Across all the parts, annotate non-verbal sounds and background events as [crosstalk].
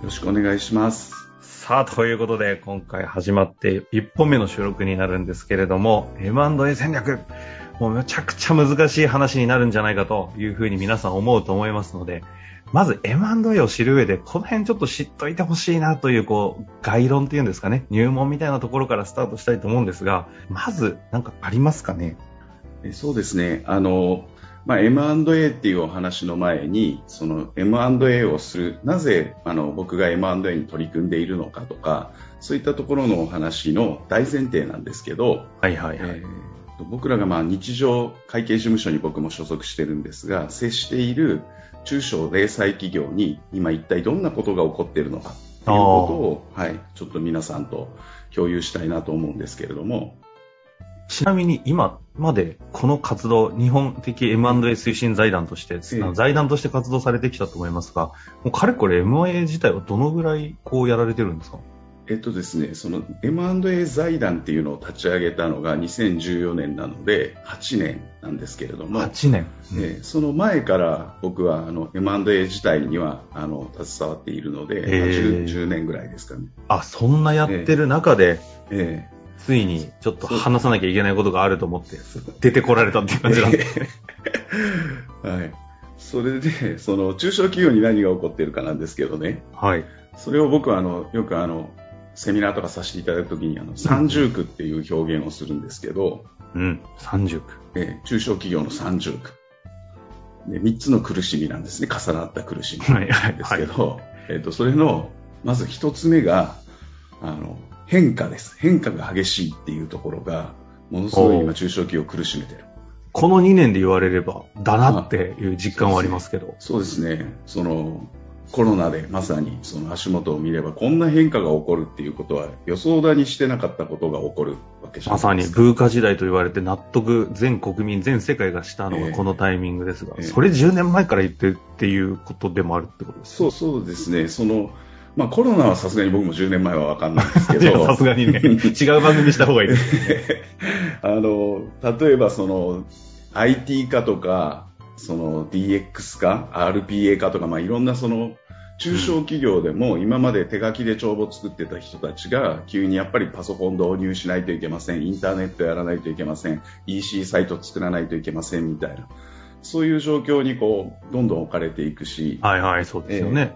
よろしくお願いします。さあ、ということで、今回始まって1本目の収録になるんですけれども、M&A 戦略。もうめちゃくちゃ難しい話になるんじゃないかというふうに皆さん思うと思いますので、まず M&A を知る上で、この辺ちょっと知っといてほしいなという、こう、概論っていうんですかね、入門みたいなところからスタートしたいと思うんですが、まず、なんかありますかね？えそうですね。あの、まあ、M&A っていうお話の前に、その M&A をする、なぜあの僕が M&A に取り組んでいるのかとか、そういったところのお話の大前提なんですけど、はいはいはい。えー僕らがまあ日常会計事務所に僕も所属してるんですが、接している中小零細企業に今一体どんなことが起こっているのかっていうことを、はい、ちょっと皆さんと共有したいなと思うんですけれども、ちなみに今までこの活動、日本的 M&A 推進財団として、ええ財団として活動されてきたと思いますが、もうかれこれ M&A 自体はどのぐらいこうやられてるんですか？えっとですね、その M&A 財団っていうのを立ち上げたのが2014年なので8年なんですけれども、?8 年。えーその前から僕はあの M&A 自体にはあの携わっているので、まあへー 10, 10年ぐらいですかね。あ、そんなやってる中で、えついにちょっと話さなきゃいけないことがあると思って、出てこられたっていう感じなんで。ー [laughs] はい。それで、その中小企業に何が起こっているかなんですけどね、はい。それを僕はあのよくあのセミナーとかさせていただくときにあの三重苦っていう表現をするんですけど、うん。30区。えー中小企業の三重苦。で3つの苦しみなんですね。重なった苦しみはいはいですけど、えっと、それの、まず1つ目が、あの、変化です。変化が激しいっていうところが、ものすごい今中小企業を苦しめてる。この2年で言われれば、だなっていう実感はありますけど。そうですね。その、コロナでまさにその足元を見れば、こんな変化が起こるっていうことは予想だにしてなかったことが起こるわけじゃまさにないですか。ブーカ時代と言われて納得全国民全世界がしたのがええこのタイミングですが、ええそれ10年前から言ってるっていうことでもあるってことですそう、そうですね。その、まあコロナはさすがに僕も10年前はわかんないんですけど、[laughs] さすがにね、[laughs] 違う番組した方がいいです。[laughs] あの、例えばその IT 化とか、その DX 化、RPA 化とか、まあいろんなその中小企業でも今まで手書きで帳簿作ってた人たちが急にやっぱりパソコン導入しないといけません、インターネットやらないといけません、EC サイト作らないといけませんみたいな、そういう状況にこう、どんどん置かれていくし、はいはい、そうですよね。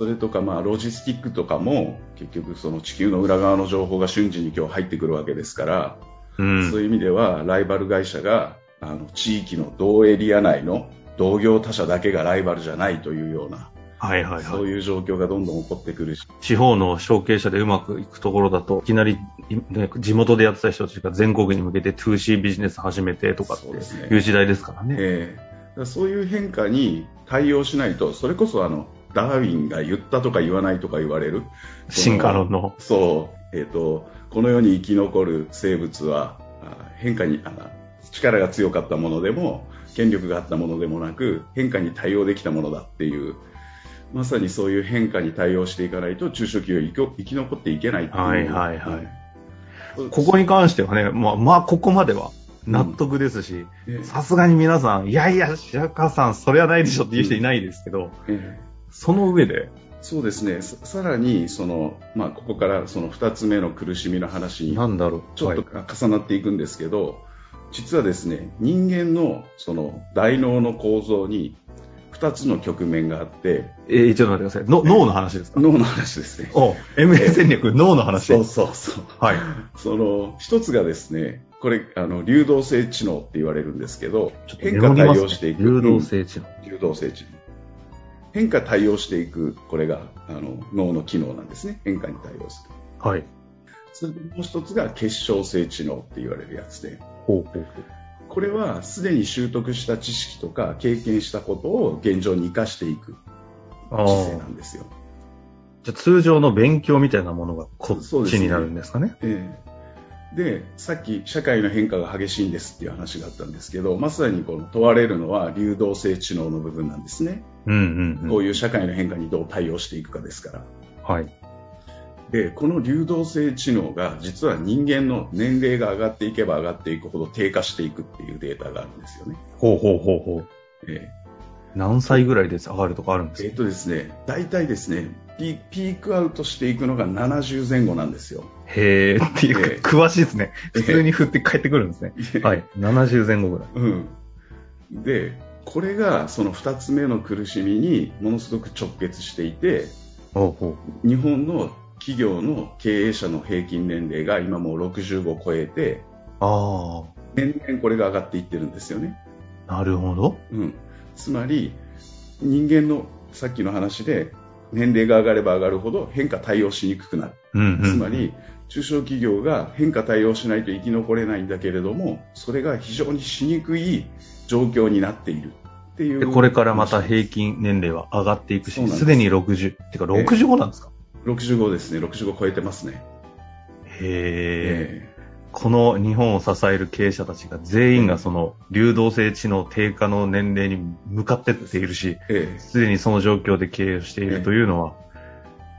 それとか、まあ、ロジスティックとかも、結局、その地球の裏側の情報が瞬時に今日入ってくるわけですから、うん。そういう意味では、ライバル会社が、あの、地域の同エリア内の同業他社だけがライバルじゃないというような、はいはいそうはい。いう状況がどんどん起こってくるし、地方の承継者でうまくいくところだと、いきなり、ね、地元でやってた人たちが全国に向けて 2C ビジネス始めてとかっていう時代ですからね。えーだからそういう変化に対応しないと、それこそあの、ダーウィンが言ったとか言わないとか言われる。進化論の。そう、えっ、と、この世に生き残る生物は、あ変化にあ、力が強かったものでも、権力があったものでもなく、変化に対応できたものだっていう、まさにそういう変化に対応していかないと、中小企業生き生き残っていけないいう。はいはいはいうんここに関してはね、まあ、まあ、ここまでは納得ですし、えさすがに皆さん、いやいや、白川さん、それはないでしょっていう人いないですけど、えその上で、そうですね。ささらに、その、まあ、ここからその二つ目の苦しみの話になんだろう？ちょっとはい重なっていくんですけど、実はですね、人間のその大脳の構造に2つの局面があって、えー、ちょっと待ってください。の脳の話ですか？[laughs] 脳の話ですね。お MA 戦略、脳の話。そうそうそう。はい。その一つがですね、これ、あの、流動性知能って言われるんですけど変化対応していく。流動性知能。うん流動性知能。変化対応していく、これが、あの、脳の機能なんですね。変化に対応する。はい。それでもう一つが結晶性知能って言われるやつで、ほうほうほう。これはすでに習得した知識とか経験したことを現状に生かしていくあ姿勢なんですよ。じゃあ通常の勉強みたいなものがこっちになるんですかね。ええで、さっき社会の変化が激しいんですっていう話があったんですけど、まさにこの問われるのは流動性知能の部分なんですね。うんうんうん。こういう社会の変化にどう対応していくかですから。はい。で、この流動性知能が実は人間の年齢が上がっていけば上がっていくほど低下していくっていうデータがあるんですよね。ほうほうほうほう。え何歳ぐらいで上がるとかあるんですか？ええっとですね、大体ですねピ、ピークアウトしていくのが70前後なんですよ。へーっていうええか、詳しいですね。普通に振って帰ってくるんですね。はい。70前後ぐらい。うん。で、これがその2つ目の苦しみにものすごく直結していて、日本の企業の経営者の平均年齢が今もう65を超えて、う。あ年々これが上がっていってるんですよね。あ、なるほど。うん、つまり人間のさっきの話で年齢が上がれば上がるほど変化対応しにくくなる、うんうん。つまり中小企業が変化対応しないと生き残れないんだけれどもそれが非常にしにくい状況になっているっていう。で、これからまた平均年齢は上がっていくし、すす。でに60、てか65なんですか、65ですね。65超えてますね、へえ。えこの日本を支える経営者たちが全員がその流動性知能低下の年齢に向かってっているし、ええ。すでにその状況で経営をしているというのは、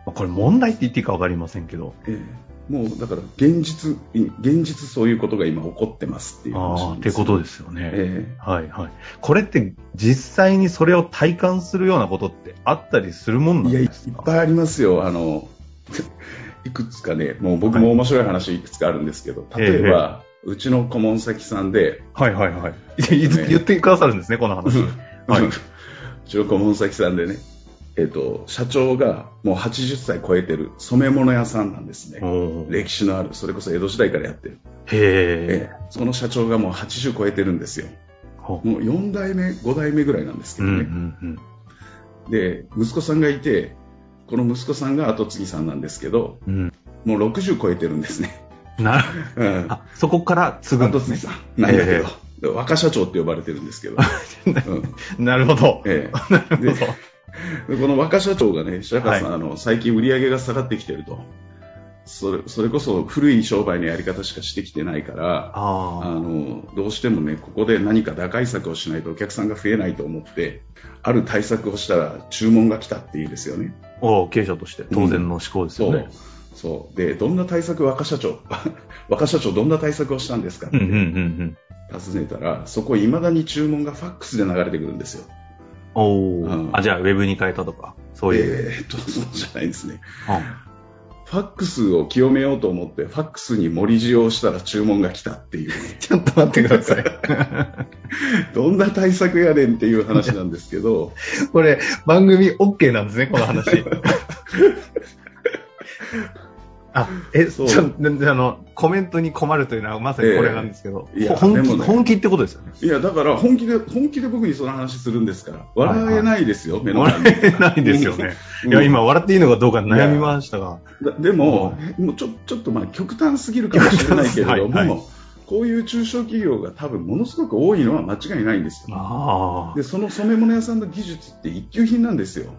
まあこれ問題って言っていいかわかりませんけど、ええ。もうだから現実現実そういうことが今起こってますっていう話ですってことですよね。えはいはい。これって実際にそれを体感するようなことってあったりするもんなんえいやいっですかぱいありますよ。あのいくつかねもう僕も面白い話いくつかあるんですけど例えば、うちの顧問先さんで、はいはいはい。言ってくださるんですね、この話。はいうちの顧問先さんでね、えっと、社長がもう80歳超えてる染め物屋さんなんですね。歴史のある、それこそ江戸時代からやってる。へえ。ええその社長がもう80超えてるんですよ。ほもう4代目、5代目ぐらいなんですけうんうどね。んで、息子さんがいて、この息子さんが後継ぎさんなんですけど、うん。うん。もう60超えてるんですね。な、うん。あ、そこから継ぐんですね。後継ぎさんなんだけど、で若社長って呼ばれてるんですけど。うん [laughs] なるほど。ええ [laughs] なるほど。でこの若社長がね、白川さん、はあの最近売り上げが下がってきてると。それそれこそ古い商売のやり方しかしてきてないから、ああのどうしてもね、ここで何か打開策をしないとお客さんが増えないと思って、ある対策をしたら注文が来たっていうんですよね。あ。お経営者として当然の思考ですよね。。そう。で、どんな対策若社長、[laughs] 若社長どんな対策をしたんですか？ってうんうんうんうん。尋ねたら、そこ未だに注文がファックスで流れてくるんですよ。おうんーあ、じゃあウェブに変えたとか、そういう。えーっと、そうじゃないですね。あファックスを清めようと思って、ファックスに盛り字をしたら注文が来たっていうね、[laughs] ちょっと待ってください。[laughs] どんな対策やねんっていう話なんですけど、これ、番組 OK なんですね、この話。[laughs] あ、え、そうちょ、であの、コメントに困るというのはまさにこれなんですけど、ええいや本気、ね本気ってことですよね。いや、だから本気で、本気で僕にその話するんですから、笑えないですよ、目の前笑に。えないですよね。うんいや、今、笑っていいのかどうか悩みましたが。だでも、もうちょちょっとまあ極端すぎるかもしれないけれども、はいはいこういう中小企業が多分ものすごく多いのは間違いないんですよ。ああ。で、その染め物屋さんの技術って一級品なんですよ。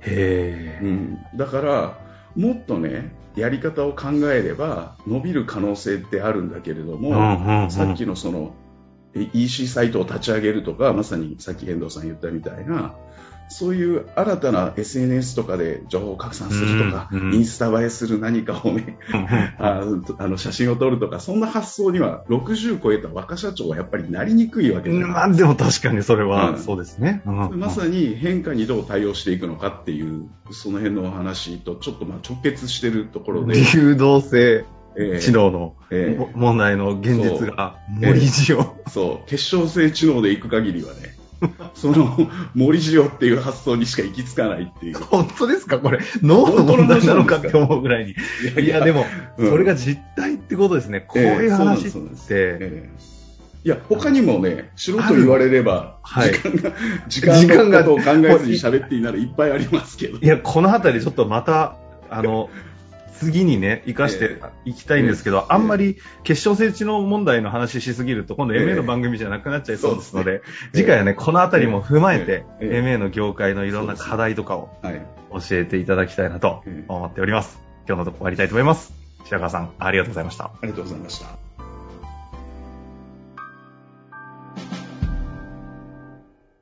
へえ。うん、だから、もっとね、やり方を考えれば伸びる可能性ってあるんだけれども、うんうんうんさっきのそのえ EC サイトを立ち上げるとか、まさにさっき遠藤さん言ったみたいな、そういう新たな SNS とかで情報拡散するとか、うんうん。インスタ映えする何かをね、ああの写真を撮るとか、そんな発想には60超えた若社長はやっぱりなりにくいわけじゃないまあ、でも確かにそれうは、ん。そうですね。うんまさに変化にどう対応していくのかっていう、その辺のお話とちょっとまあ直結してるところで、流動性えー知能のえ問題の現実がそう。森字を。そう、結晶性知能でいく限りはね、[laughs] その森塩っていう発想にしか行き着かないっていう。本当ですか？これ、脳の問題なのかって思うぐらいに。いいや、でも、うんそれが実態ってことですね。こういう話って、ええいや、他にもね、素人言われれば、はい時間が、[laughs] 時間のことを考えずに喋っていいならいっぱいありますけど。いや、このあたりちょっとまた、あの、次にね、活かしていきたいんですけど、ええ。あんまり結晶性知能問題の話しすぎると、今度ええ。MA の番組じゃなくなっちゃいそうですので、ええ次回はね、このあたりも踏まえて、ええ。MA の業界のいろんな課題とかを教えていただきたいなと思っております。今日のとこ終わりたいと思います。白川さん、ありがとうございました。ありがとうございました。